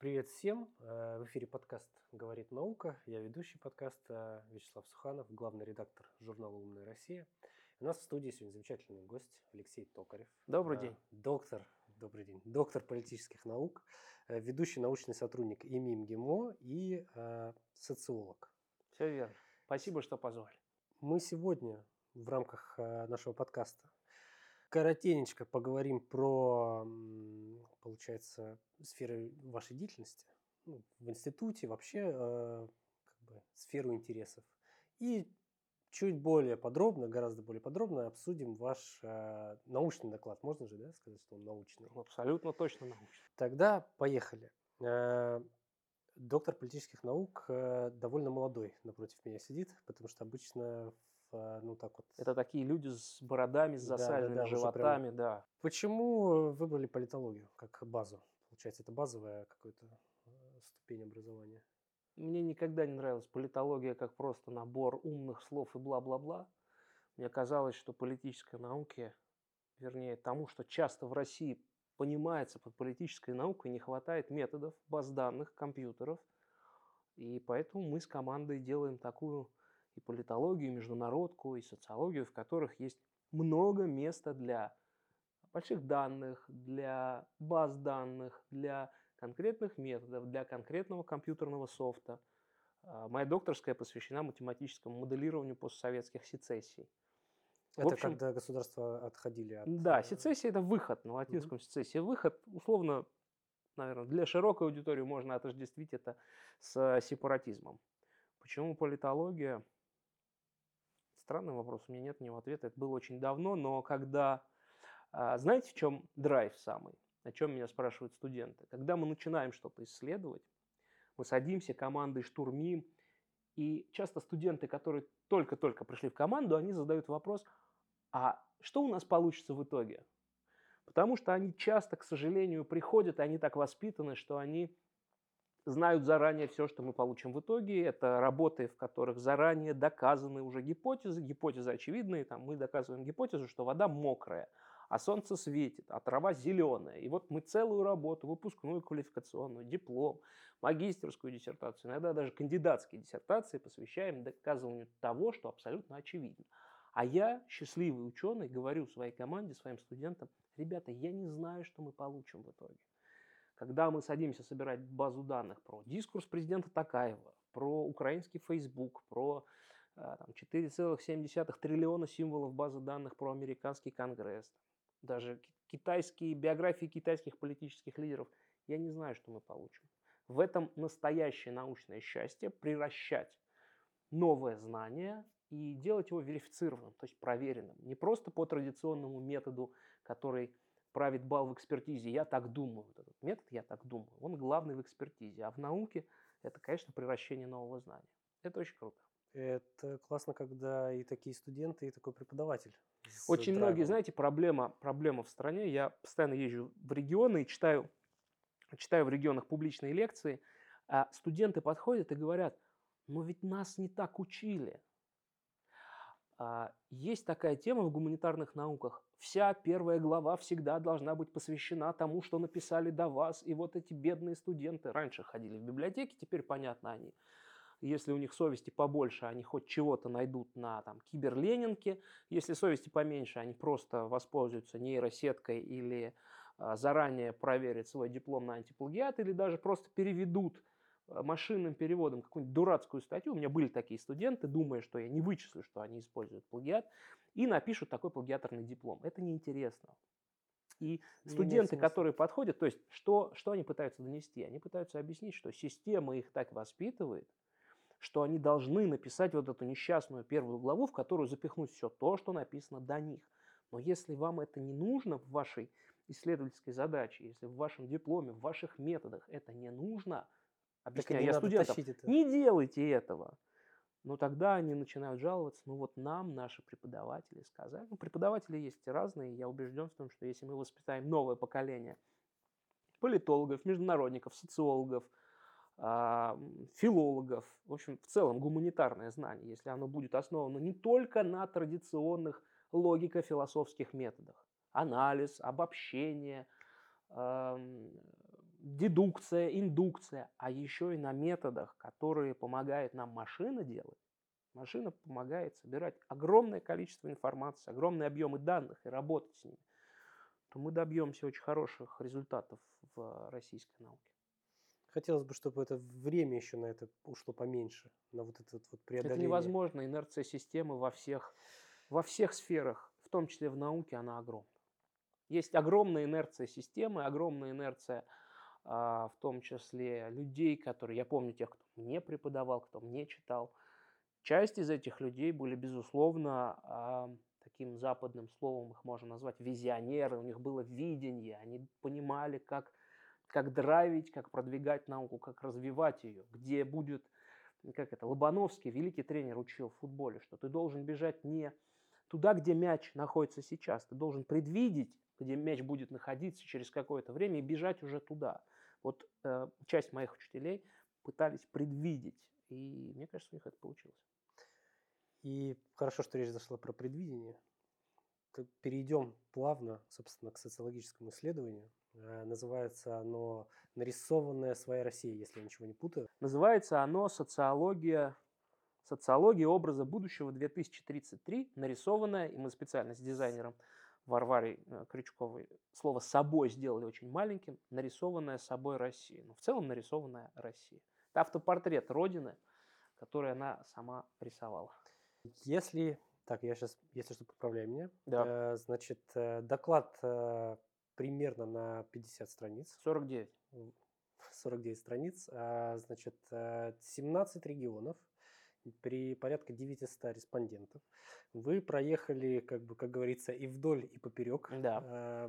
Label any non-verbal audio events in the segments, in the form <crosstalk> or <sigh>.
Привет всем! Э, в эфире подкаст «Говорит наука». Я ведущий подкаста Вячеслав Суханов, главный редактор журнала «Умная Россия». У нас в студии сегодня замечательный гость Алексей Токарев. Добрый день. Доктор, добрый день. Доктор политических наук, э, ведущий научный сотрудник ИМИ МГИМО и э, социолог. Все верно. Спасибо, что позвали. Мы сегодня в рамках э, нашего подкаста коротенечко поговорим про, получается, сферы вашей деятельности ну, в институте, вообще э, как бы, сферу интересов. И чуть более подробно, гораздо более подробно обсудим ваш э, научный доклад. Можно же да, сказать, что он научный? Абсолютно точно научный. Тогда поехали. Э, доктор политических наук э, довольно молодой напротив меня сидит, потому что обычно ну так вот. Это такие люди с бородами, с засаленными да, да, да, животами, прям... да. Почему выбрали политологию как базу? Получается, это базовая какая-то э, ступень образования. Мне никогда не нравилась политология как просто набор умных слов и бла-бла-бла. Мне казалось, что политической науке, вернее тому, что часто в России понимается под политической наукой, не хватает методов, баз данных, компьютеров. И поэтому мы с командой делаем такую и политологию, и международку, и социологию, в которых есть много места для больших данных, для баз данных, для конкретных методов, для конкретного компьютерного софта. А, моя докторская посвящена математическому моделированию постсоветских сецессий. Это общем, когда государства отходили от... Да, э, сецессия – это выход, на латинском сецессия – выход. Условно, наверное, для широкой аудитории можно отождествить это с сепаратизмом. Почему политология? Странный вопрос, у меня нет него ответа. Это было очень давно, но когда... А, знаете, в чем драйв самый? О чем меня спрашивают студенты? Когда мы начинаем что-то исследовать, мы садимся командой, штурмим, и часто студенты, которые только-только пришли в команду, они задают вопрос, а что у нас получится в итоге? Потому что они часто, к сожалению, приходят, и они так воспитаны, что они знают заранее все, что мы получим в итоге. Это работы, в которых заранее доказаны уже гипотезы, гипотезы очевидные. Там мы доказываем гипотезу, что вода мокрая, а солнце светит, а трава зеленая. И вот мы целую работу, выпускную квалификационную, диплом, магистерскую диссертацию, иногда даже кандидатские диссертации посвящаем доказыванию того, что абсолютно очевидно. А я, счастливый ученый, говорю своей команде, своим студентам, ребята, я не знаю, что мы получим в итоге. Когда мы садимся собирать базу данных про дискурс президента Такаева, про украинский Facebook, про 4,7 триллиона символов базы данных про американский конгресс, даже китайские биографии китайских политических лидеров, я не знаю, что мы получим. В этом настоящее научное счастье превращать новое знание и делать его верифицированным, то есть проверенным. Не просто по традиционному методу, который правит бал в экспертизе. Я так думаю. Вот этот метод «я так думаю», он главный в экспертизе. А в науке это, конечно, превращение нового знания. Это очень круто. Это классно, когда и такие студенты, и такой преподаватель. Очень драйвом. многие, знаете, проблема, проблема в стране. Я постоянно езжу в регионы и читаю, читаю в регионах публичные лекции. А студенты подходят и говорят, но ведь нас не так учили. А, есть такая тема в гуманитарных науках. Вся первая глава всегда должна быть посвящена тому, что написали до вас. И вот эти бедные студенты раньше ходили в библиотеки, теперь понятно они. Если у них совести побольше, они хоть чего-то найдут на там, киберленинке. Если совести поменьше, они просто воспользуются нейросеткой или а, заранее проверят свой диплом на антиплагиат, или даже просто переведут машинным переводом какую-нибудь дурацкую статью, у меня были такие студенты, думая, что я не вычислю, что они используют плагиат, и напишут такой плагиаторный диплом. Это неинтересно. И не студенты, которые подходят, то есть что, что они пытаются донести? Они пытаются объяснить, что система их так воспитывает, что они должны написать вот эту несчастную первую главу, в которую запихнуть все то, что написано до них. Но если вам это не нужно в вашей исследовательской задаче, если в вашем дипломе, в ваших методах это не нужно – объясняю я студентам, не делайте этого. Но тогда они начинают жаловаться, ну вот нам наши преподаватели сказали. Ну, преподаватели есть разные, я убежден в том, что если мы воспитаем новое поколение политологов, международников, социологов, а, филологов, в общем, в целом гуманитарное знание, если оно будет основано не только на традиционных логико-философских методах, анализ, обобщение, дедукция, индукция, а еще и на методах, которые помогает нам машина делать. Машина помогает собирать огромное количество информации, огромные объемы данных и работать с ними. То мы добьемся очень хороших результатов в российской науке. Хотелось бы, чтобы это время еще на это ушло поменьше, на вот это вот преодоление. Это невозможно. Инерция системы во всех, во всех сферах, в том числе в науке, она огромна. Есть огромная инерция системы, огромная инерция в том числе людей, которые, я помню тех, кто мне преподавал, кто мне читал. Часть из этих людей были, безусловно, а, таким западным словом их можно назвать визионеры, у них было видение, они понимали, как, как драйвить, как продвигать науку, как развивать ее, где будет, как это, Лобановский, великий тренер, учил в футболе, что ты должен бежать не туда, где мяч находится сейчас, ты должен предвидеть, где мяч будет находиться через какое-то время и бежать уже туда. Вот э, часть моих учителей пытались предвидеть, и мне кажется, у них это получилось. И хорошо, что речь зашла про предвидение. Перейдем плавно, собственно, к социологическому исследованию. Э, называется оно «Нарисованная своя Россия», если я ничего не путаю. Называется оно «Социология, социология образа будущего 2033», нарисованная, и мы специально с дизайнером Варварой э, Крючковой слово «собой» сделали очень маленьким, нарисованная собой Россия. Но ну, в целом нарисованная Россия. Это автопортрет Родины, который она сама рисовала. Если так, я сейчас, если что, поправляй меня. Да. Э, значит, э, доклад э, примерно на 50 страниц. 49. 49 страниц. А, значит, 17 регионов при порядка 900 респондентов. Вы проехали, как бы, как говорится, и вдоль, и поперек. Да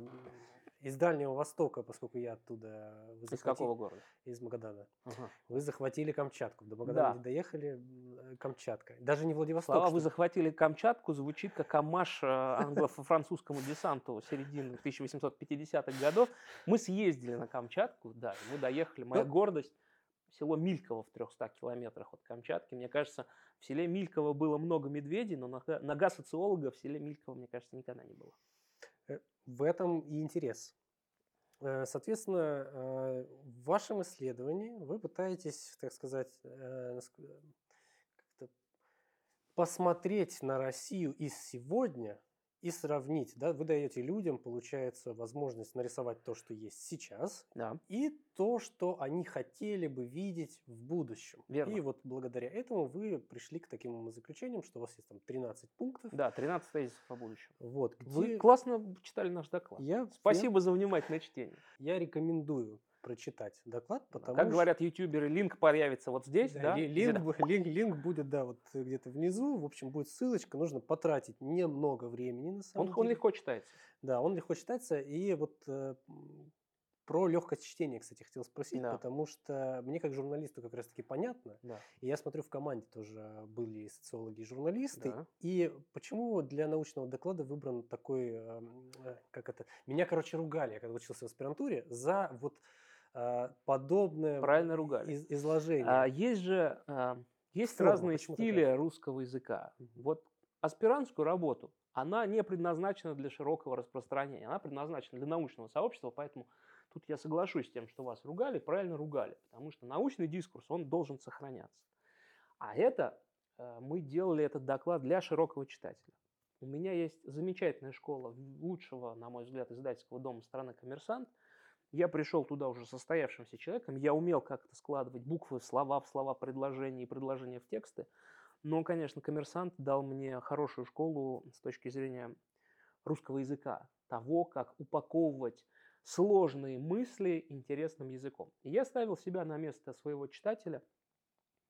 из Дальнего Востока, поскольку я оттуда... Вы захватили, из какого города? Из Магадана. Ага. Вы захватили Камчатку. До Магадана да. не доехали, э, Камчатка. Даже не Владивосток. Слова «вы захватили Камчатку» звучит как амаш э, англо-французскому десанту середины 1850-х годов. Мы съездили на Камчатку, да, мы доехали. Моя гордость село Мильково в 300 километрах от Камчатки. Мне кажется, в селе Мильково было много медведей, но нога социолога в селе Мильково, мне кажется, никогда не было. Э, в этом и интерес. Э, соответственно, э, в вашем исследовании вы пытаетесь, так сказать, посмотреть на Россию из сегодня и сравнить. Да? Вы даете людям, получается, возможность нарисовать то, что есть сейчас, да. и то, что они хотели бы видеть в будущем. Верно. И вот благодаря этому вы пришли к таким заключениям, что у вас есть там 13 пунктов. Да, 13 тезисов о будущем. Вот, где... Вы классно читали наш доклад. Я, Спасибо я, за внимательное чтение. Я рекомендую прочитать доклад, потому Как что... говорят ютуберы, линк появится вот здесь, да? да? Линк, линк, линк будет, да, вот где-то внизу. В общем, будет ссылочка. Нужно потратить немного времени на самом он, деле. Он легко читается. Да, он легко читается. И вот э, про легкость чтения, кстати, хотел спросить, да. потому что мне как журналисту как раз-таки понятно. Да. И я смотрю, в команде тоже были социологи и журналисты. Да. И почему для научного доклада выбран такой, эм, э, как это... Меня, короче, ругали, я когда учился в аспирантуре, за вот подобное Правильно ругали. Из, изложение. А, есть же а, есть Форма, разные стили такая? русского языка. Вот аспирантскую работу, она не предназначена для широкого распространения, она предназначена для научного сообщества, поэтому тут я соглашусь с тем, что вас ругали, правильно ругали, потому что научный дискурс, он должен сохраняться. А это, э, мы делали этот доклад для широкого читателя. У меня есть замечательная школа лучшего, на мой взгляд, издательского дома страны «Коммерсант», я пришел туда уже состоявшимся человеком, я умел как-то складывать буквы, слова в слова, предложения и предложения в тексты. Но, конечно, коммерсант дал мне хорошую школу с точки зрения русского языка, того, как упаковывать сложные мысли интересным языком. И я ставил себя на место своего читателя.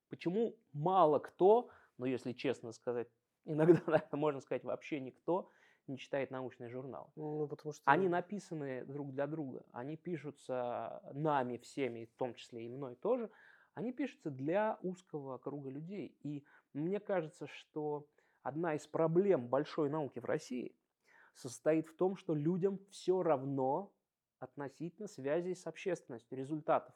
Почему мало кто, но если честно сказать, <laughs> иногда можно сказать вообще никто, не читает научные журналы. Ну, потому что... Они написаны друг для друга, они пишутся нами всеми, в том числе и мной тоже, они пишутся для узкого круга людей. И мне кажется, что одна из проблем большой науки в России состоит в том, что людям все равно относительно связей с общественностью, результатов.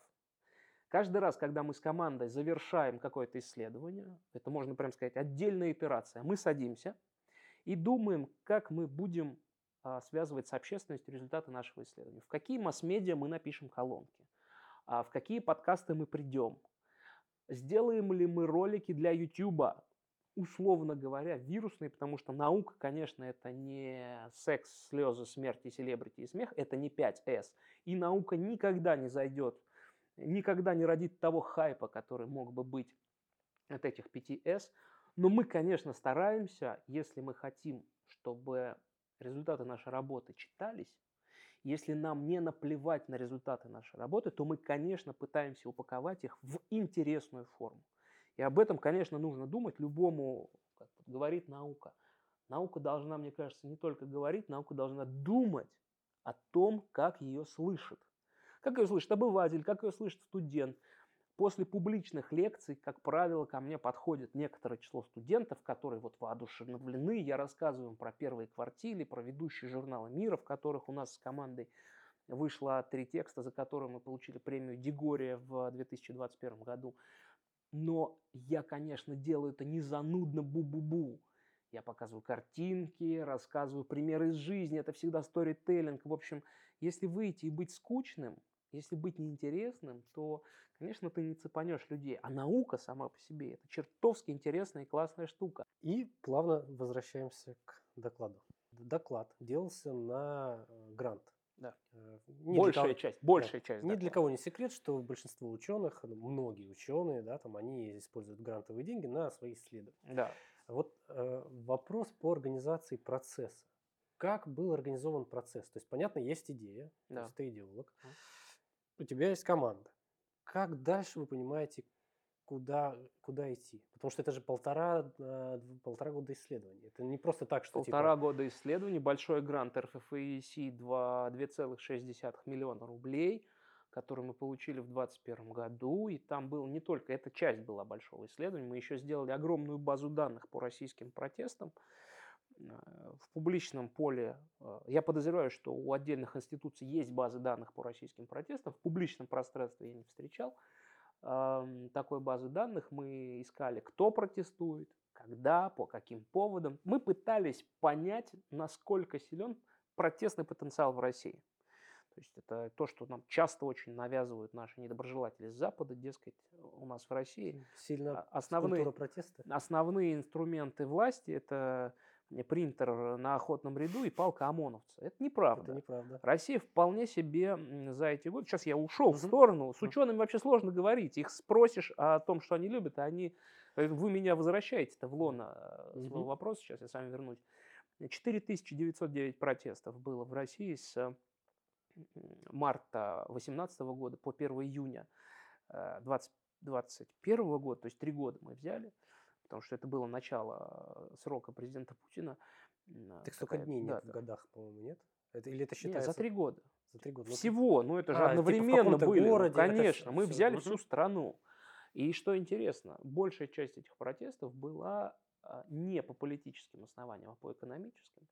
Каждый раз, когда мы с командой завершаем какое-то исследование, это можно прям сказать отдельная итерация, мы садимся – и думаем, как мы будем а, связывать с общественностью результаты нашего исследования. В какие масс-медиа мы напишем колонки. а в какие подкасты мы придем, сделаем ли мы ролики для YouTube, условно говоря, вирусные, потому что наука, конечно, это не секс, слезы, смерти, селебрити и смех, это не 5С. И наука никогда не зайдет, никогда не родит того хайпа, который мог бы быть от этих 5С. Но мы, конечно, стараемся, если мы хотим, чтобы результаты нашей работы читались, если нам не наплевать на результаты нашей работы, то мы, конечно, пытаемся упаковать их в интересную форму. И об этом, конечно, нужно думать любому, как говорит наука. Наука должна, мне кажется, не только говорить, наука должна думать о том, как ее слышит. Как ее слышит обыватель, как ее слышит студент. После публичных лекций, как правило, ко мне подходит некоторое число студентов, которые вот воодушевлены. Я рассказываю им про первые квартиры, про ведущие журналы мира, в которых у нас с командой вышло три текста, за которые мы получили премию Дегория в 2021 году. Но я, конечно, делаю это не занудно бу-бу-бу. Я показываю картинки, рассказываю примеры из жизни, это всегда сторителлинг. В общем, если выйти и быть скучным, если быть неинтересным, то, конечно, ты не цепанешь людей. А наука сама по себе – это чертовски интересная и классная штука. И плавно возвращаемся к докладу. Доклад делался на э, грант. Да. Э, не большая кого, часть, большая да, часть. Ни для кого не секрет, что большинство ученых, ну, многие ученые, да, там они используют грантовые деньги на свои исследования. Да. Вот э, вопрос по организации процесса. Как был организован процесс? То есть, понятно, есть идея, да. то есть ты идеолог, у тебя есть команда. Как дальше вы понимаете, куда, куда идти. Потому что это же полтора, э, полтора года исследований. Это не просто так, что... Типа полтора типа... года исследований, большой грант РФФИС 2,6 миллиона рублей, который мы получили в 2021 году. И там был не только, эта часть была большого исследования, мы еще сделали огромную базу данных по российским протестам в публичном поле, э, я подозреваю, что у отдельных институций есть базы данных по российским протестам, в публичном пространстве я не встречал такой базы данных мы искали, кто протестует, когда, по каким поводам. Мы пытались понять, насколько силен протестный потенциал в России. То есть это то, что нам часто очень навязывают наши недоброжелатели с Запада, дескать, у нас в России Сильно а, основные, протеста. основные инструменты власти это принтер на охотном ряду и палка ОМОНовца. Это неправда. Это неправда. Россия вполне себе за эти годы, сейчас я ушел угу. в сторону, с учеными вообще сложно говорить. Их спросишь о том, что они любят, а они... Э, вы меня возвращаете-то в лоно угу. своего вопроса, сейчас я сам вернусь. 4909 протестов было в России с марта 2018 года по 1 июня 2021 э, года, то есть три года мы взяли потому что это было начало э, срока президента Путина. Так столько дней нет да, в годах, по-моему, нет? Это, или это считается? Нет, за три года. За три года. Ну, Всего, ну это же а, одновременно типа были. Ну, городе, конечно, мы все, взяли всю страну. И что интересно, большая часть этих протестов была а, не по политическим основаниям, а по экономическим.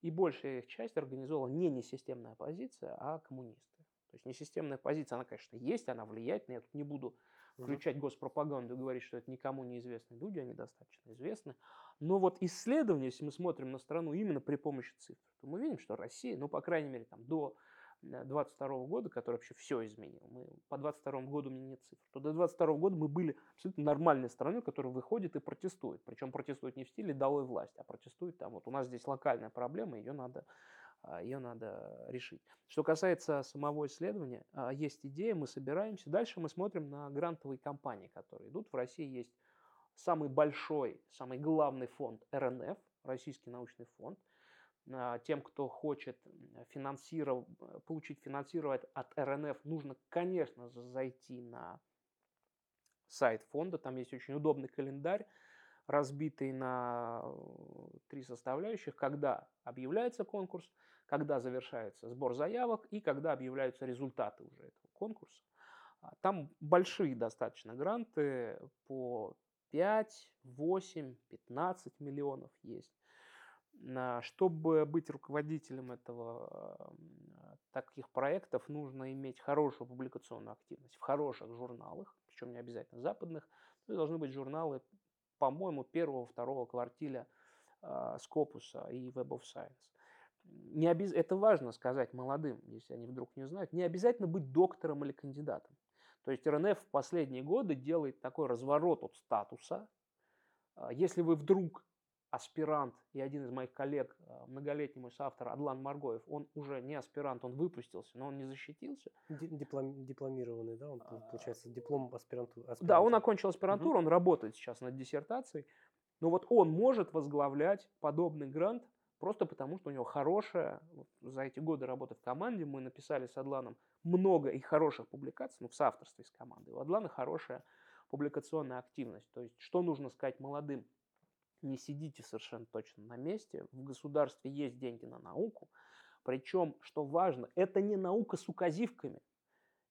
И большая их часть организовала не несистемная оппозиция, а коммунисты. То есть несистемная позиция, она, конечно, есть, она влияет, но я тут не буду включать госпропаганду и говорить, что это никому неизвестные люди, они достаточно известны. Но вот исследования, если мы смотрим на страну именно при помощи цифр, то мы видим, что Россия, ну, по крайней мере, там, до 22 года, который вообще все изменил. Мы, по 22 году у меня нет цифр. То до 22 года мы были абсолютно нормальной страной, которая выходит и протестует. Причем протестует не в стиле «долой власть», а протестует там, вот у нас здесь локальная проблема, ее надо а, ее надо решить. Что касается самого исследования, а, есть идея, мы собираемся. Дальше мы смотрим на грантовые компании, которые идут. В России есть самый большой, самый главный фонд РНФ, Российский научный фонд. А, тем, кто хочет финансировать, получить финансирование от РНФ, нужно, конечно же, зайти на сайт фонда. Там есть очень удобный календарь, разбитый на три составляющих, когда объявляется конкурс, когда завершается сбор заявок и когда объявляются результаты уже этого конкурса. А, там большие достаточно гранты по 5, 8, 15 миллионов есть. Чтобы быть руководителем этого, таких проектов, нужно иметь хорошую публикационную активность в хороших журналах, причем не обязательно западных. Должны быть журналы, по-моему, первого, второго квартиля Скопуса и Web of Science не обез... это важно сказать молодым, если они вдруг не знают, не обязательно быть доктором или кандидатом. То есть РНФ в последние годы делает такой разворот от статуса. А, если вы вдруг аспирант, и один из моих коллег, а, многолетний мой соавтор Адлан Маргоев, он уже не аспирант, он выпустился, но он не защитился. Диплом, дипломированный, да, он, а, получается, диплом аспиранту. аспиранта. Да, он окончил аспирантуру, угу. он работает сейчас над диссертацией, но вот он может возглавлять подобный грант просто потому, что у него хорошая, вот за эти годы работы в команде мы написали с Адланом много и хороших публикаций, ну, в соавторстве с командой. У Адлана хорошая публикационная активность. То есть, что нужно сказать молодым? Не сидите совершенно точно на месте. В государстве есть деньги на науку. Причем, что важно, это не наука с указивками.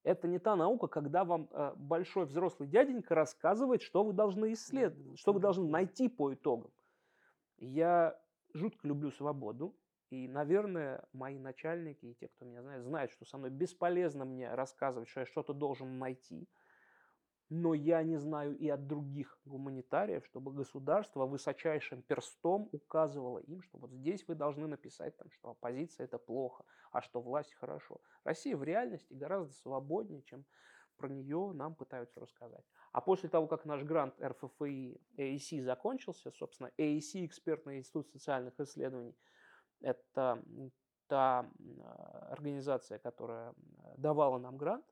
Это не та наука, когда вам э, большой взрослый дяденька рассказывает, что вы должны исследовать, что вы должны найти по итогам. Я жутко люблю свободу, и, наверное, мои начальники и те, кто меня знает, знают, что со мной бесполезно мне рассказывать, что я что-то должен найти. Но я не знаю и от других гуманитариев, чтобы государство высочайшим перстом указывало им, что вот здесь вы должны написать, там, что оппозиция это плохо, а что власть хорошо. Россия в реальности гораздо свободнее, чем про нее нам пытаются рассказать. А после того, как наш грант РФФИ AEC закончился, собственно, AEC, экспертный институт социальных исследований, это та организация, которая давала нам грант,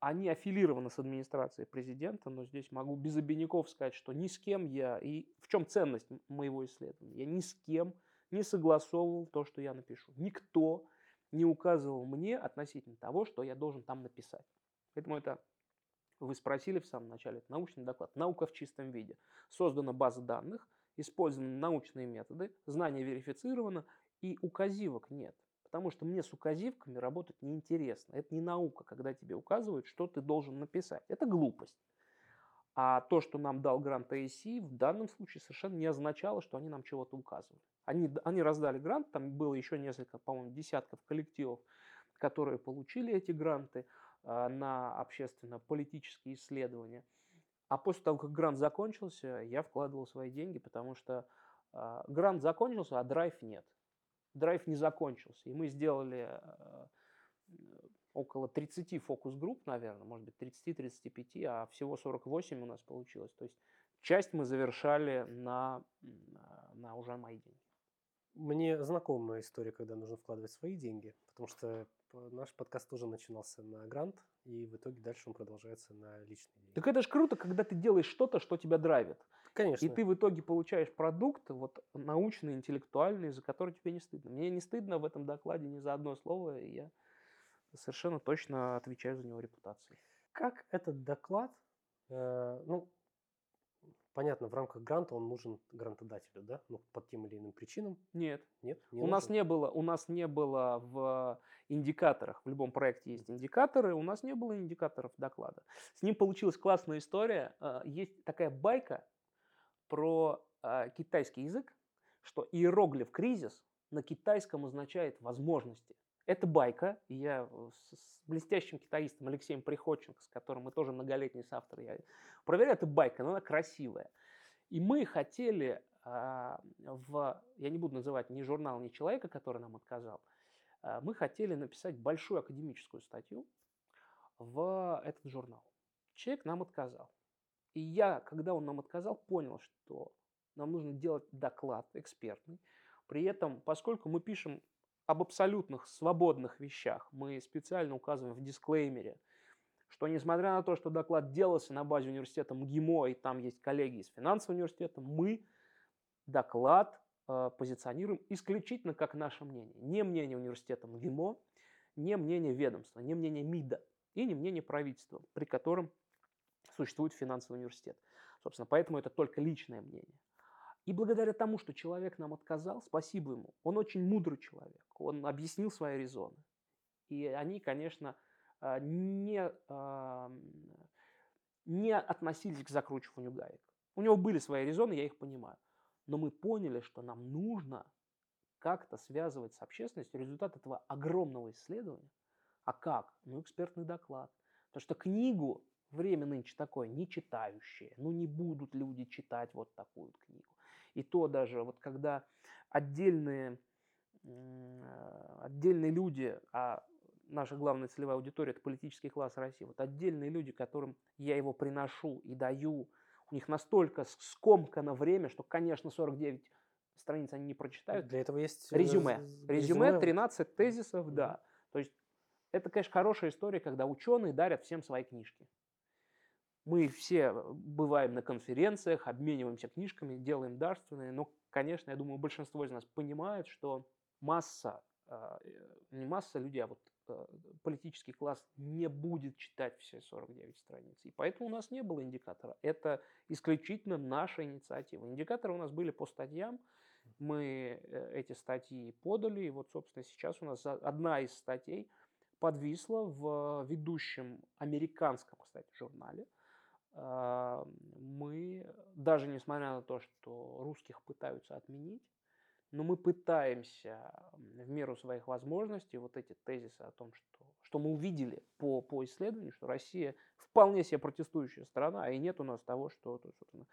они аффилированы с администрацией президента, но здесь могу без обиняков сказать, что ни с кем я, и в чем ценность моего исследования, я ни с кем не согласовывал то, что я напишу. Никто не указывал мне относительно того, что я должен там написать. Поэтому это, вы спросили в самом начале, это научный доклад. Наука в чистом виде. Создана база данных, использованы научные методы, знание верифицировано, и указивок нет. Потому что мне с указивками работать неинтересно. Это не наука, когда тебе указывают, что ты должен написать. Это глупость. А то, что нам дал грант ASC, в данном случае совершенно не означало, что они нам чего-то указывали. Они, они раздали грант, там было еще несколько, по-моему, десятков коллективов, которые получили эти гранты э, на общественно-политические исследования. А после того, как грант закончился, я вкладывал свои деньги, потому что э, грант закончился, а драйв нет драйв не закончился. И мы сделали э, около 30 фокус-групп, наверное, может быть 30-35, а всего 48 у нас получилось. То есть часть мы завершали на, на уже мои деньги. Мне знакомая история, когда нужно вкладывать свои деньги, потому что наш подкаст тоже начинался на грант, и в итоге дальше он продолжается на личные деньги. Так это же круто, когда ты делаешь что-то, что тебя драйвит. Конечно. И ты в итоге получаешь продукт вот, научный, интеллектуальный, за который тебе не стыдно. Мне не стыдно в этом докладе ни за одно слово, и я совершенно точно отвечаю за него репутацией. Как этот доклад, э, ну, понятно, в рамках гранта он нужен грантодателю, да? Ну, по тем или иным причинам. Нет. Нет? Не у нужен? нас не было, у нас не было в индикаторах. В любом проекте есть индикаторы, у нас не было индикаторов доклада. С ним получилась классная история. Э, есть такая байка, про э, китайский язык, что иероглиф «кризис» на китайском означает «возможности». Это байка, я с блестящим китаистом Алексеем Приходченко, с которым мы тоже многолетний соавтор, я проверяю, это байка, но она красивая. И мы хотели э, в, я не буду называть ни журнал, ни человека, который нам отказал, э, мы хотели написать большую академическую статью в этот журнал. Человек нам отказал. И я, когда он нам отказал, понял, что нам нужно делать доклад экспертный. При этом, поскольку мы пишем об абсолютных свободных вещах, мы специально указываем в дисклеймере, что несмотря на то, что доклад делался на базе университета МГИМО, и там есть коллеги из финансового университета, мы доклад э, позиционируем исключительно как наше мнение. Не мнение университета МГИМО, не мнение ведомства, не мнение МИДа и не мнение правительства, при котором существует финансовый университет. Собственно, поэтому это только личное мнение. И благодаря тому, что человек нам отказал, спасибо ему, он очень мудрый человек, он объяснил свои резоны. И они, конечно, а, не, а, не относились к закручиванию гаек. У него были свои резоны, я их понимаю. Но мы поняли, что нам нужно как-то связывать с общественностью результат этого огромного исследования. А как? Ну, экспертный доклад. Потому что книгу Время нынче такое, не читающее. Ну, не будут люди читать вот такую книгу. И то даже, вот когда отдельные, отдельные люди, а наша главная целевая аудитория – это политический класс России. Вот отдельные люди, которым я его приношу и даю, у них настолько скомкано время, что, конечно, 49 страниц они не прочитают. Для этого есть... Резюме. Резюме, 13 тезисов, да. То есть это, конечно, хорошая история, когда ученые дарят всем свои книжки. Мы все бываем на конференциях, обмениваемся книжками, делаем дарственные, но, конечно, я думаю, большинство из нас понимает, что масса, а, э, не масса людей, а вот э, политический класс не будет читать все 49 страниц. И поэтому у нас не было индикатора. Это исключительно наша инициатива. Индикаторы у нас были по статьям. Мы э, эти статьи подали. И вот, собственно, сейчас у нас одна из статей подвисла в ведущем американском, кстати, журнале – мы, даже несмотря на то, что русских пытаются отменить, но мы пытаемся в меру своих возможностей вот эти тезисы о том, что, что мы увидели по, по исследованию, что Россия вполне себе протестующая страна, а и нет у нас того, что собственно,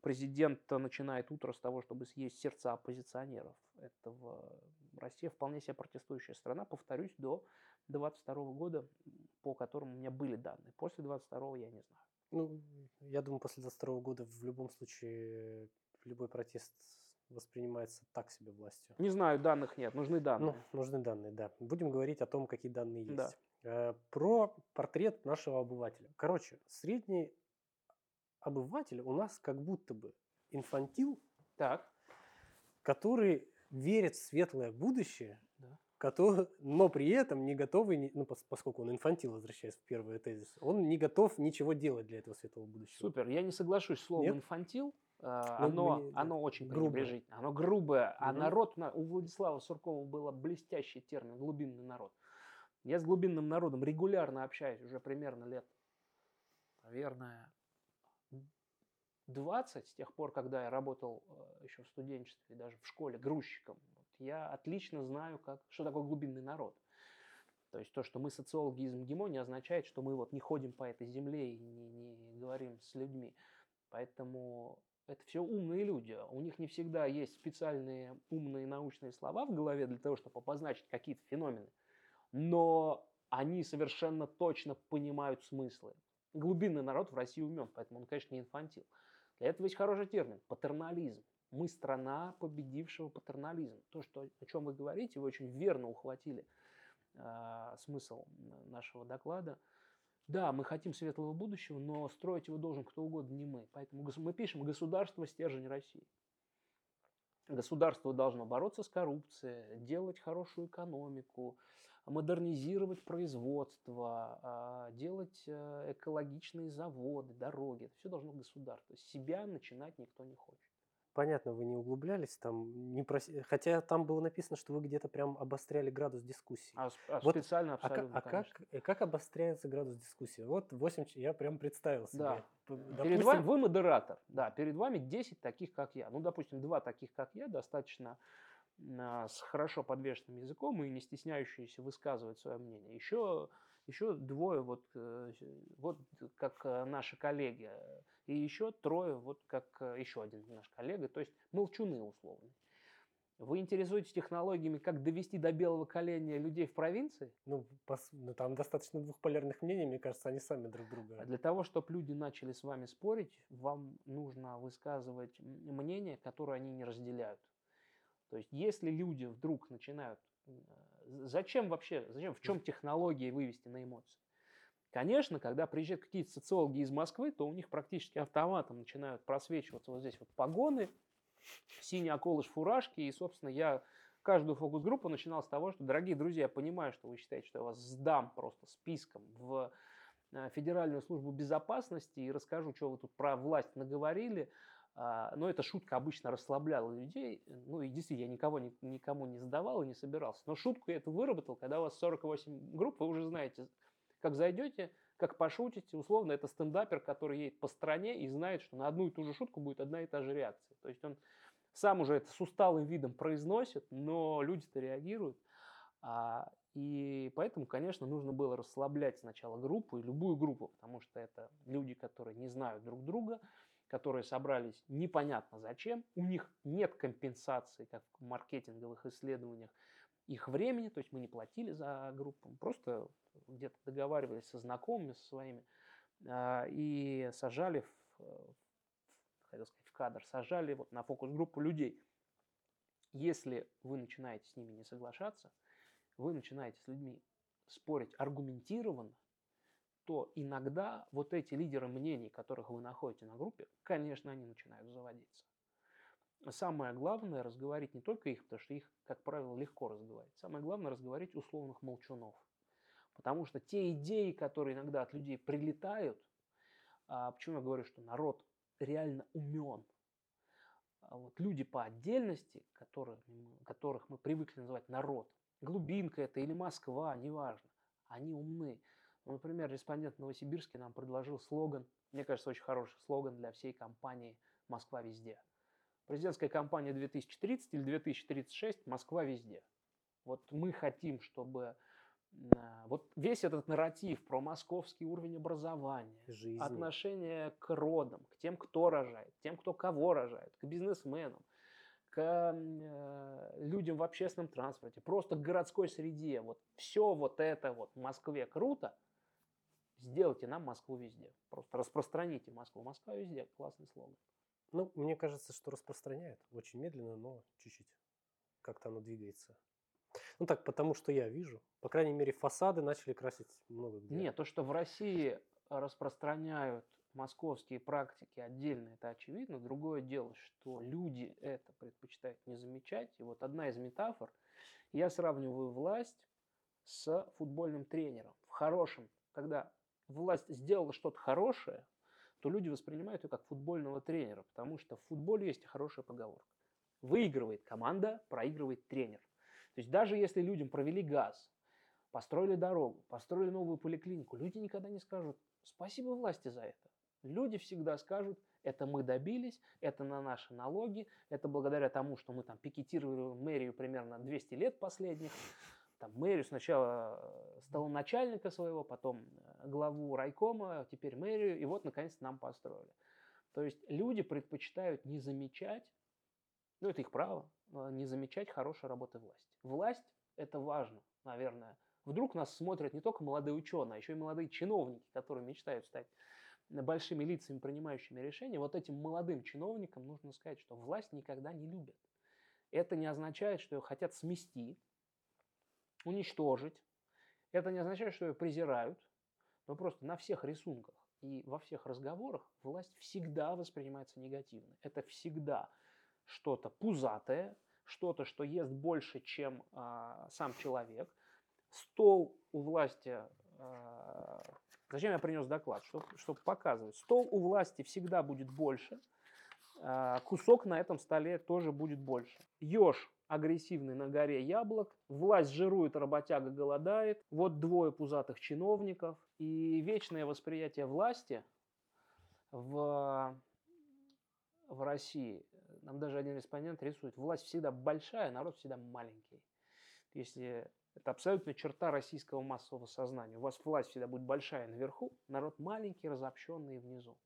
президент начинает утро с того, чтобы съесть сердца оппозиционеров. Этого Россия вполне себе протестующая страна, повторюсь, до 22 года, по которому у меня были данные. После 22 я не знаю. Ну, я думаю, после 22 года в любом случае любой протест воспринимается так себе властью. Не знаю, данных нет, нужны данные. Ну, нужны данные, да. Будем говорить о том, какие данные есть. Да. Э, про портрет нашего обывателя. Короче, средний обыватель у нас как будто бы инфантил, так. который верит в светлое будущее, который, <laughs> но при этом не готовый, ну, поскольку он инфантил, возвращаясь в первый тезис, он не готов ничего делать для этого светлого будущего. Супер, я не соглашусь с словом Нет? инфантил. А, ну, оно, мне, оно очень грубое. Оно грубое. А угу. народ, у Владислава Суркова был блестящий термин «глубинный народ». Я с глубинным народом регулярно общаюсь уже примерно лет, наверное, 20, с тех пор, когда я работал э, еще в студенчестве, даже в школе грузчиком я отлично знаю, как, что такое глубинный народ. То есть то, что мы социологи из МГИМО, не означает, что мы вот не ходим по этой земле и не, не говорим с людьми. Поэтому это все умные люди. У них не всегда есть специальные умные научные слова в голове для того, чтобы обозначить какие-то феномены. Но они совершенно точно понимают смыслы. Глубинный народ в России умен, поэтому он, конечно, не инфантил. Для этого есть хороший термин – патернализм. Мы страна победившего патернализм. То, что, о чем вы говорите, вы очень верно ухватили э, смысл нашего доклада. Да, мы хотим светлого будущего, но строить его должен кто угодно, не мы. Поэтому мы пишем «Государство – стержень России». Государство должно бороться с коррупцией, делать хорошую экономику, модернизировать производство, а, делать э, экологичные заводы, дороги. Это все должно государство. Себя начинать никто не хочет. Понятно, вы не углублялись там, не прос... хотя там было написано, что вы где-то прям обостряли градус дискуссии. А, а вот, специально а абсолютно, А, а как, э, как обостряется градус дискуссии? Вот 8, я прям представил себе. Да. Допустим... Перед вами, вы модератор, да, перед вами 10 таких, как я. Ну, допустим, два таких, как я, достаточно а, с хорошо подвешенным языком и не стесняющиеся высказывать свое мнение. Еще еще двое, вот, э, вот как э, наши коллеги, и еще трое, вот как э, еще один наш коллега, то есть молчуны условно. Вы интересуетесь технологиями, как довести до белого коленя людей в провинции? Ну, пос, ну там достаточно двух полярных мнений, мне кажется, они сами друг друга. А для того, чтобы люди начали с вами спорить, вам нужно высказывать мнение, которое они не разделяют. То есть, если люди вдруг начинают Зачем вообще, зачем, в чем технология вывести на эмоции? Конечно, когда приезжают какие-то социологи из Москвы, то у них практически автоматом начинают просвечиваться вот здесь вот погоны, синий околыш фуражки, и, собственно, я каждую фокус-группу начинал с того, что, дорогие друзья, я понимаю, что вы считаете, что я вас сдам просто списком в э, Федеральную службу безопасности и расскажу, что вы тут про власть наговорили, а, но эта шутка обычно расслабляла людей. Ну и действительно, я никого, никому не сдавал и не собирался. Но шутку я эту выработал, когда у вас 48 групп, вы уже знаете, как зайдете, как пошутите. Условно, это стендапер, который едет по стране и знает, что на одну и ту же шутку будет одна и та же реакция. То есть он сам уже это с усталым видом произносит, но люди-то реагируют. А, и поэтому, конечно, нужно было расслаблять сначала группу, и любую группу, потому что это люди, которые не знают друг друга, которые собрались непонятно зачем, у них нет компенсации, как в маркетинговых исследованиях, их времени, то есть мы не платили за группу, просто где-то договаривались со знакомыми, со своими, а, и сажали, в, хотел сказать, в кадр, сажали вот на фокус-группу людей. Если вы начинаете с ними не соглашаться, вы начинаете с людьми спорить аргументированно, то иногда вот эти лидеры мнений, которых вы находите на группе, конечно, они начинают заводиться. Самое главное разговорить не только их, потому что их, как правило, легко разговаривать. Самое главное разговорить условных молчунов. Потому что те идеи, которые иногда от людей прилетают, а почему я говорю, что народ реально умен, а вот люди по отдельности, которые, которых мы привыкли называть народ, глубинка это или Москва, неважно, они умны. Ну, например, респондент Новосибирский нам предложил слоган, мне кажется, очень хороший слоган для всей компании «Москва везде». Президентская кампания 2030 или 2036 «Москва везде». Вот мы хотим, чтобы а, вот весь этот нарратив про московский уровень образования, Жизни. отношение к родам, к тем, кто рожает, тем, кто кого рожает, к бизнесменам, к э, людям в общественном транспорте, просто к городской среде. Вот все вот это вот в Москве круто, сделайте нам Москву везде. Просто распространите Москву. Москва везде. Классный слоган. Ну, мне кажется, что распространяет. Очень медленно, но чуть-чуть. Как-то оно двигается. Ну так, потому что я вижу. По крайней мере, фасады начали красить много где. Нет, то, что в России распространяют московские практики отдельно, это очевидно. Другое дело, что люди это предпочитают не замечать. И вот одна из метафор, я сравниваю власть с футбольным тренером. В хорошем, когда власть сделала что-то хорошее, то люди воспринимают ее как футбольного тренера, потому что в футболе есть хорошая поговорка. Выигрывает команда, проигрывает тренер. То есть даже если людям провели газ, построили дорогу, построили новую поликлинику, люди никогда не скажут «спасибо власти за это». Люди всегда скажут «это мы добились, это на наши налоги, это благодаря тому, что мы там пикетировали мэрию примерно 200 лет последних, там мэрию сначала э, стало начальника своего, потом э, главу райкома, теперь мэрию, и вот наконец нам построили. То есть люди предпочитают не замечать, ну это их право, э, не замечать хорошей работы власти. Власть – это важно, наверное. Вдруг нас смотрят не только молодые ученые, а еще и молодые чиновники, которые мечтают стать большими лицами, принимающими решения. Вот этим молодым чиновникам нужно сказать, что власть никогда не любят. Это не означает, что ее хотят смести, уничтожить. Это не означает, что ее презирают, но просто на всех рисунках и во всех разговорах власть всегда воспринимается негативно. Это всегда что-то пузатое, что-то, что ест больше, чем а, сам человек. Стол у власти... А, зачем я принес доклад? Чтобы, чтобы показывать. Стол у власти всегда будет больше, а, кусок на этом столе тоже будет больше. Еж агрессивный на горе яблок, власть жирует, работяга голодает, вот двое пузатых чиновников, и вечное восприятие власти в, в России, нам даже один респондент рисует, власть всегда большая, народ всегда маленький. Если это абсолютно черта российского массового сознания. У вас власть всегда будет большая наверху, народ маленький, разобщенный внизу.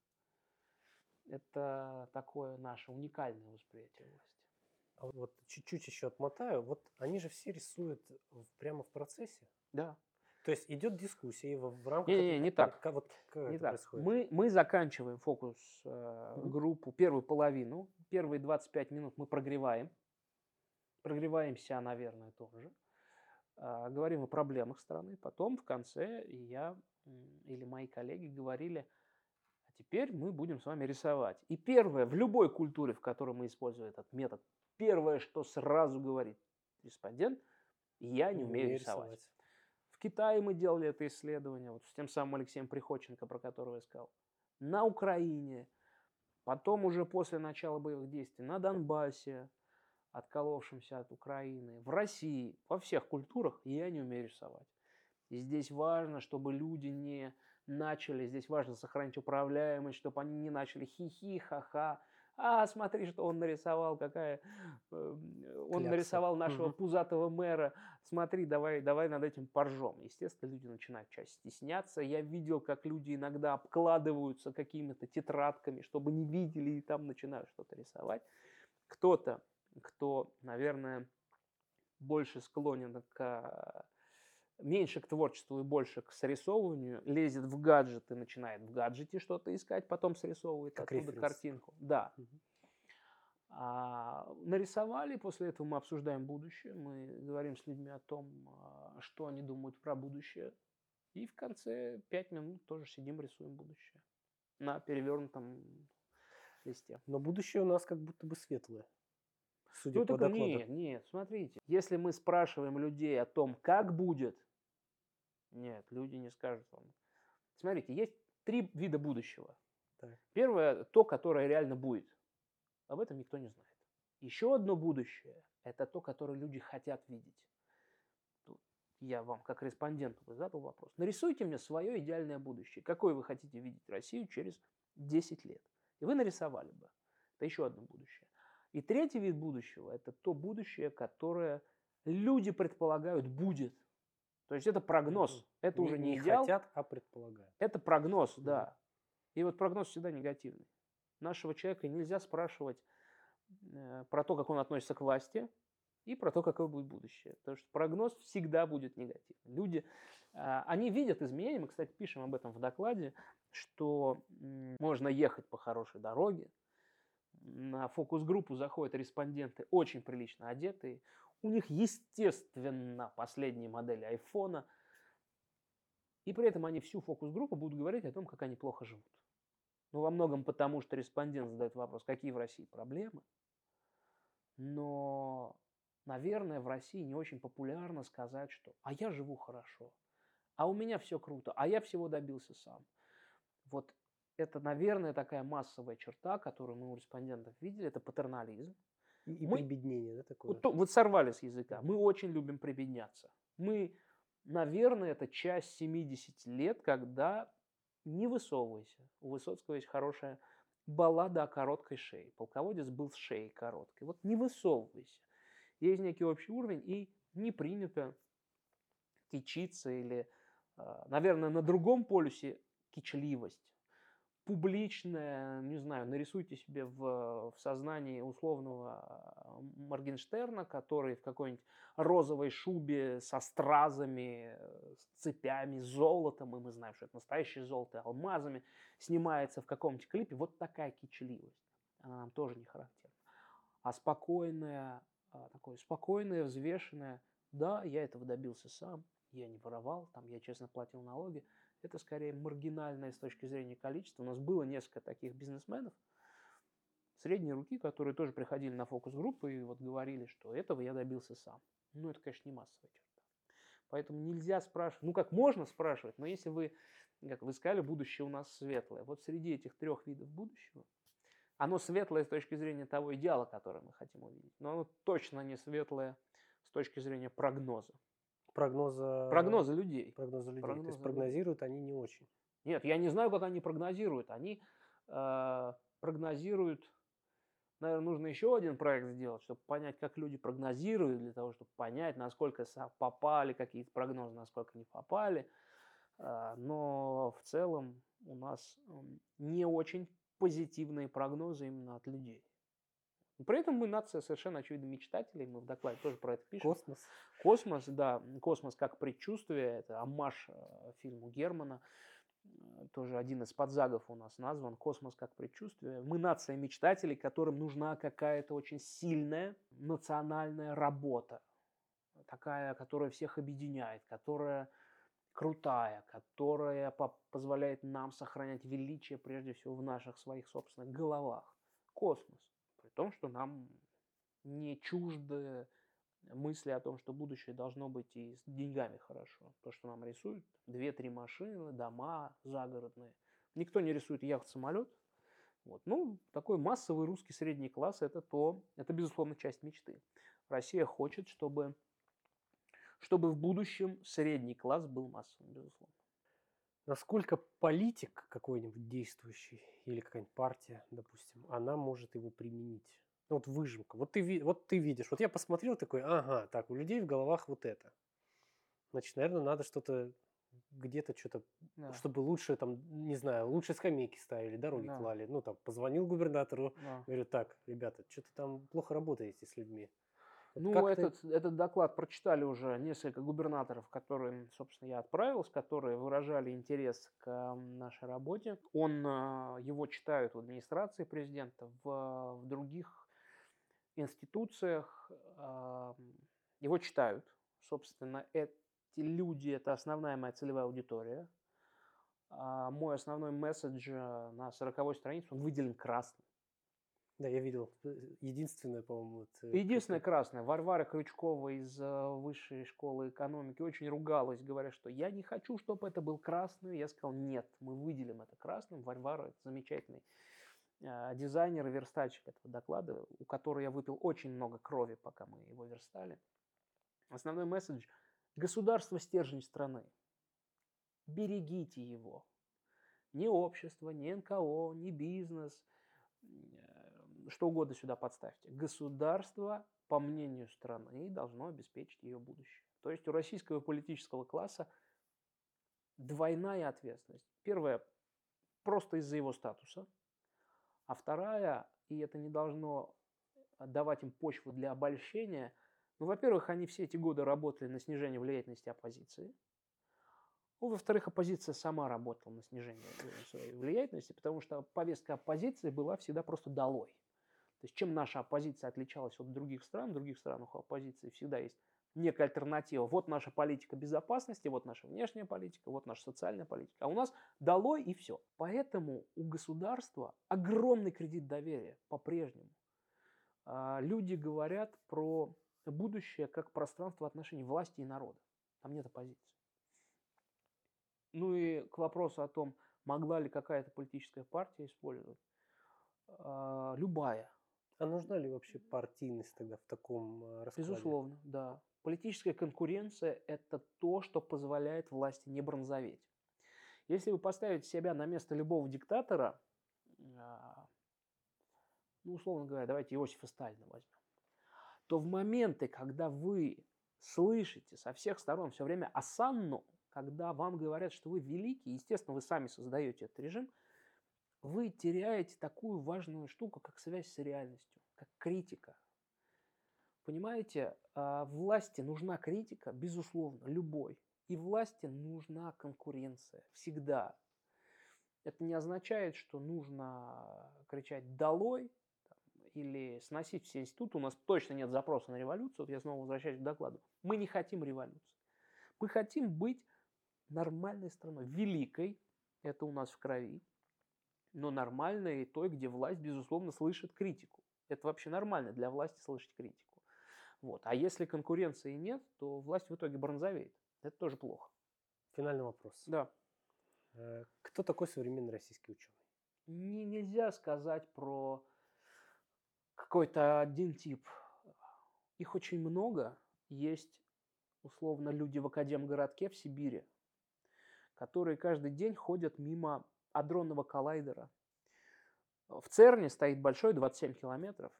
Это такое наше уникальное восприятие власти. А вот чуть-чуть еще отмотаю. Вот они же все рисуют прямо в процессе. Да. То есть идет дискуссия в, в рамках... Не, не, не так. Как, вот, как не так. происходит? Мы, мы заканчиваем фокус-группу, э, первую половину. Первые 25 минут мы прогреваем. Прогреваемся, наверное, тоже. Э, говорим о проблемах страны. Потом в конце я или мои коллеги говорили, а теперь мы будем с вами рисовать. И первое, в любой культуре, в которой мы используем этот метод, первое, что сразу говорит респондент, я не, не умею рисовать. рисовать. В Китае мы делали это исследование, вот с тем самым Алексеем Приходченко, про которого я сказал. На Украине, потом уже после начала боевых действий, на Донбассе, отколовшемся от Украины, в России, во всех культурах я не умею рисовать. И здесь важно, чтобы люди не начали, здесь важно сохранить управляемость, чтобы они не начали хихи, ха-ха, а смотри, что он нарисовал, какая... Э, он Клякса. нарисовал нашего угу. пузатого мэра, смотри, давай, давай над этим поржем. Естественно, люди начинают часть стесняться. Я видел, как люди иногда обкладываются какими-то тетрадками, чтобы не видели, и там начинают что-то рисовать. Кто-то, кто, наверное, больше склонен к меньше к творчеству и больше к срисовыванию, лезет в гаджет и начинает в гаджете что-то искать, потом срисовывает как оттуда референс. картинку. Да. Угу. А, нарисовали, после этого мы обсуждаем будущее, мы говорим с людьми о том, а, что они думают про будущее. И в конце пять минут тоже сидим, рисуем будущее на перевернутом листе. Но будущее у нас как будто бы светлое. Судя ну, по так нет, нет, смотрите. Если мы спрашиваем людей о том, как будет, нет, люди не скажут вам. Смотрите, есть три вида будущего. Так. Первое, то, которое реально будет. Об этом никто не знает. Еще одно будущее – это то, которое люди хотят видеть. Тут я вам, как респонденту, задал вопрос. Нарисуйте мне свое идеальное будущее. Какое вы хотите видеть Россию через 10 лет? И вы нарисовали бы. Это еще одно будущее. И третий вид будущего – это то будущее, которое люди предполагают будет. То есть это прогноз. Это не, уже не, не идеал. хотят, а предполагают. Это прогноз, да. И вот прогноз всегда негативный. Нашего человека нельзя спрашивать э, про то, как он относится к власти, и про то, какое будет будущее. Потому что прогноз всегда будет негативный. Люди, э, они видят изменения, мы, кстати, пишем об этом в докладе, что можно ехать по хорошей дороге, на фокус-группу заходят респонденты очень прилично одетые, у них, естественно, последние модели айфона. И при этом они всю фокус-группу будут говорить о том, как они плохо живут. Ну, во многом потому, что респондент задает вопрос, какие в России проблемы. Но, наверное, в России не очень популярно сказать, что «а я живу хорошо», «а у меня все круто», «а я всего добился сам». Вот это, наверное, такая массовая черта, которую мы у респондентов видели, это патернализм. И, мы, прибеднение, да, такое? Вот, вот сорвали с языка. Мы очень любим прибедняться. Мы, наверное, это часть 70 лет, когда не высовывайся. У Высоцкого есть хорошая баллада о короткой шее. Полководец был с шеей короткой. Вот не высовывайся. Есть некий общий уровень, и не принято кичиться или, а, наверное, на другом полюсе кичливость публичное, не знаю, нарисуйте себе в, в сознании условного а, Моргенштерна, который в какой-нибудь розовой шубе со стразами, с цепями, с золотом, и мы знаем, что это настоящее золото, алмазами, снимается в каком-нибудь клипе. Вот такая кичливость. Она нам тоже не характерна. А спокойная, а, такое спокойное, взвешенное, да, я этого добился сам, я не воровал, там я честно платил налоги, это скорее маргинальное с точки зрения количества. У нас было несколько таких бизнесменов средней руки, которые тоже приходили на фокус-группы и вот говорили, что этого я добился сам. Ну, это, конечно, не массовая черта. Поэтому нельзя спрашивать, ну, как можно спрашивать, но если вы, как вы сказали, будущее у нас светлое. Вот среди этих трех видов будущего, оно светлое с точки зрения того идеала, который мы хотим увидеть, но оно точно не светлое с точки зрения прогноза прогноза... Прогноза людей. Прогноза людей. Прогноза То есть прогнозируют людей. они не очень. Нет, я не знаю, как они прогнозируют. Они э, прогнозируют... Наверное, нужно еще один проект сделать, чтобы понять, как люди прогнозируют, для того, чтобы понять, насколько попали какие-то прогнозы, насколько не попали. Э, но в целом у нас не очень позитивные прогнозы именно от людей. При этом мы нация совершенно очевидно мечтателей, мы в докладе тоже про это пишем. Космос. Космос, да, космос как предчувствие, это омаж э, фильму Германа, э, тоже один из подзагов у нас назван «Космос как предчувствие». Мы нация мечтателей, которым нужна какая-то очень сильная национальная работа, такая, которая всех объединяет, которая крутая, которая позволяет нам сохранять величие прежде всего в наших своих собственных головах. Космос том, что нам не чужды мысли о том, что будущее должно быть и с деньгами хорошо. То, что нам рисуют, две-три машины, дома загородные. Никто не рисует яхт-самолет. Вот. Ну, такой массовый русский средний класс – это то, это, безусловно, часть мечты. Россия хочет, чтобы, чтобы в будущем средний класс был массовым, безусловно. Насколько политик какой-нибудь действующий или какая-нибудь партия, допустим, она может его применить? Ну, вот выжимка. Вот ты, вот ты видишь. Вот я посмотрел такой, ага, так, у людей в головах вот это. Значит, наверное, надо что-то где-то что-то, да. чтобы лучше там, не знаю, лучше скамейки ставили, дороги да. клали. Ну, там, позвонил губернатору, да. говорю, так, ребята, что-то там плохо работаете с людьми. Ну, как ты- этот, этот доклад прочитали уже несколько губернаторов, которым, собственно, я отправился, которые выражали интерес к нашей работе. Он, а, его читают в администрации президента, в, в других институциях, а, его читают. Собственно, эти люди – это основная моя целевая аудитория. А Мой основной месседж а, на 40 странице, он выделен красным. Да, я видел. э, Единственное, по-моему, вот, э, Единственное красное. Варвара Крючкова из э, Высшей школы экономики очень ругалась, говоря, что я не хочу, чтобы это был красный. Я сказал, нет, мы выделим это красным. Варвара – это замечательный э, дизайнер и верстальщик этого доклада, у которого я выпил очень много крови, пока мы его верстали. Основной месседж – государство – стержень страны. Берегите его. Ни общество, ни НКО, ни бизнес, что угодно сюда подставьте. Государство, по мнению страны, должно обеспечить ее будущее. То есть у российского политического класса двойная ответственность. Первая – просто из-за его статуса, а вторая, и это не должно давать им почву для обольщения, ну, во-первых, они все эти годы работали на снижение влиятельности оппозиции, ну, во-вторых, оппозиция сама работала на снижение э, своей влиятельности, потому что повестка оппозиции была всегда просто долой. То есть чем наша оппозиция отличалась от других стран, в других странах у оппозиции всегда есть некая альтернатива. Вот наша политика безопасности, вот наша внешняя политика, вот наша социальная политика. А у нас долой и все. Поэтому у государства огромный кредит доверия по-прежнему. А, Люди говорят про будущее как пространство отношений власти и народа. Там нет оппозиции. Ну и к вопросу о том, могла ли какая-то политическая партия использовать. А, Любая. А нужна ли вообще партийность тогда в таком э, раскладе? Безусловно, да. Политическая конкуренция – это то, что позволяет власти не бронзоветь. Если вы поставите себя на место любого диктатора, а, ну, условно говоря, давайте Иосифа Сталина возьмем, то в моменты, когда вы слышите со всех сторон все время осанну, когда вам говорят, что вы великий, естественно, вы сами создаете этот режим, вы теряете такую важную штуку, как связь с реальностью, как критика. Понимаете, а, власти нужна критика, безусловно, любой. И власти нужна конкуренция всегда. Это не означает, что нужно кричать «долой» или сносить все институты. У нас точно нет запроса на революцию. Вот я снова возвращаюсь к докладу. Мы не хотим революции. Мы хотим быть нормальной страной, великой, это у нас в крови, но нормальной и той, где власть, безусловно, слышит критику. Это вообще нормально для власти слышать критику. Вот. А если конкуренции нет, то власть в итоге бронзовеет. Это тоже плохо. Финальный вопрос. Да. Э, Кто такой современный российский ученый? Не, нельзя сказать про какой-то один тип. Их очень много. Есть, условно, люди в Академгородке в Сибири, которые каждый день ходят мимо адронного коллайдера. В ЦЕРНе стоит большой, 27 километров.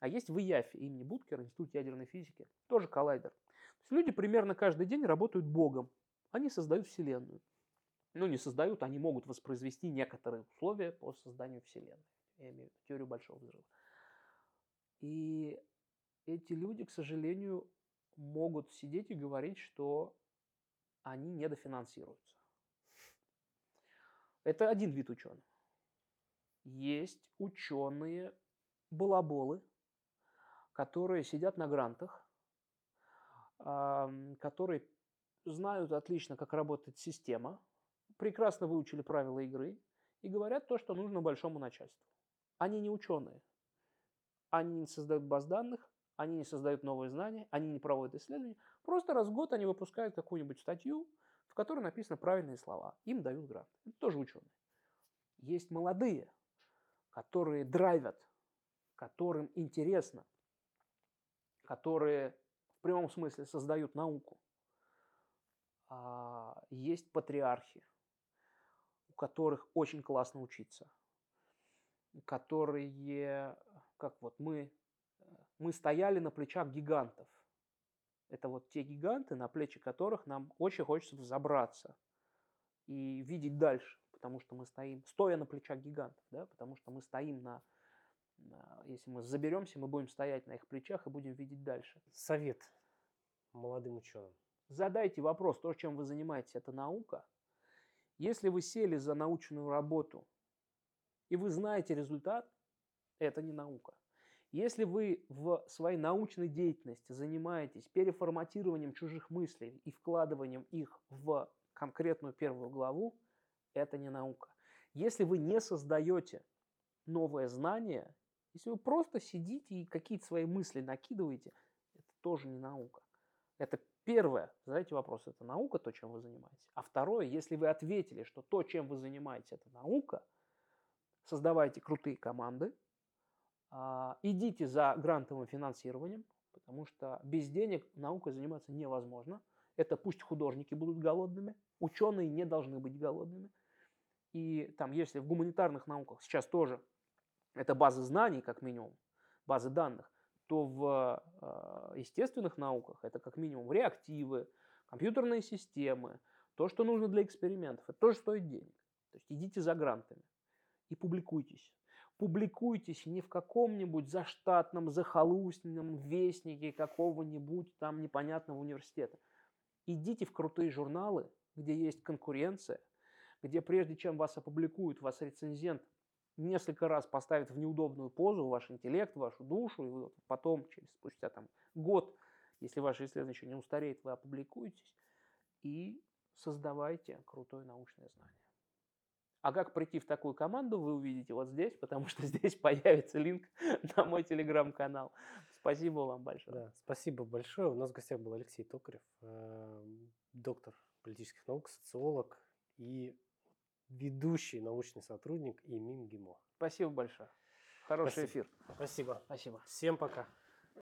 А есть в ИЯФе имени Будкера, Институт ядерной физики, тоже коллайдер. То есть люди примерно каждый день работают Богом. Они создают Вселенную. Ну, не создают, они могут воспроизвести некоторые условия по созданию Вселенной. Я имею в виду теорию Большого Взрыва. И эти люди, к сожалению, могут сидеть и говорить, что они недофинансируются. Это один вид ученых. Есть ученые балаболы, которые сидят на грантах, которые знают отлично, как работает система, прекрасно выучили правила игры и говорят то, что нужно большому начальству. Они не ученые. Они не создают баз данных, они не создают новые знания, они не проводят исследования. Просто раз в год они выпускают какую-нибудь статью, в которой написаны правильные слова. Им дают грант. Это тоже ученые. Есть молодые, которые драйвят, которым интересно, которые в прямом смысле создают науку. А, есть патриархи, у которых очень классно учиться, которые, как вот мы, мы стояли на плечах гигантов. Это вот те гиганты, на плечи которых нам очень хочется взобраться и видеть дальше, потому что мы стоим, стоя на плечах гигантов, да, потому что мы стоим на А, Если мы заберемся, мы будем стоять на их плечах и будем видеть дальше. Совет молодым ученым. Задайте вопрос, то, чем вы занимаетесь, это наука. Если вы сели за научную работу и вы знаете результат, это не наука. Если вы в своей научной деятельности занимаетесь переформатированием чужих мыслей и вкладыванием их в конкретную первую главу, это не наука. Если вы не создаете новое знание, если вы просто сидите и какие-то свои мысли накидываете, это тоже не наука. Это первое, задайте вопрос, это наука, то, чем вы занимаетесь. А второе, если вы ответили, что то, чем вы занимаетесь, это наука, создавайте крутые команды, идите за грантовым финансированием, потому что без денег наукой заниматься невозможно. Это пусть художники будут голодными, ученые не должны быть голодными. И там, если в гуманитарных науках сейчас тоже это базы знаний, как минимум, базы данных, то в э, естественных науках это как минимум реактивы, компьютерные системы, то, что нужно для экспериментов, это тоже стоит денег. То есть идите за грантами и публикуйтесь. Публикуйтесь не в каком-нибудь заштатном, захолустном вестнике какого-нибудь там непонятного университета. Идите в крутые журналы, где есть конкуренция, где прежде чем вас опубликуют, вас рецензент несколько раз поставит в неудобную позу ваш интеллект, вашу душу, и вы потом, через спустя там год, если ваше исследование еще не устареет, вы опубликуетесь и создавайте крутое научное знание. А как прийти в такую команду, вы увидите вот здесь, потому что <laughs> здесь появится линк на мой телеграм-канал. Спасибо вам большое. Да, спасибо большое. У нас в гостях был Алексей Токарев, э, доктор политических наук, социолог и ведущий научный сотрудник ИМИМ ГИМО. Спасибо большое. Хороший Спасибо. эфир. Спасибо. Спасибо. Всем пока.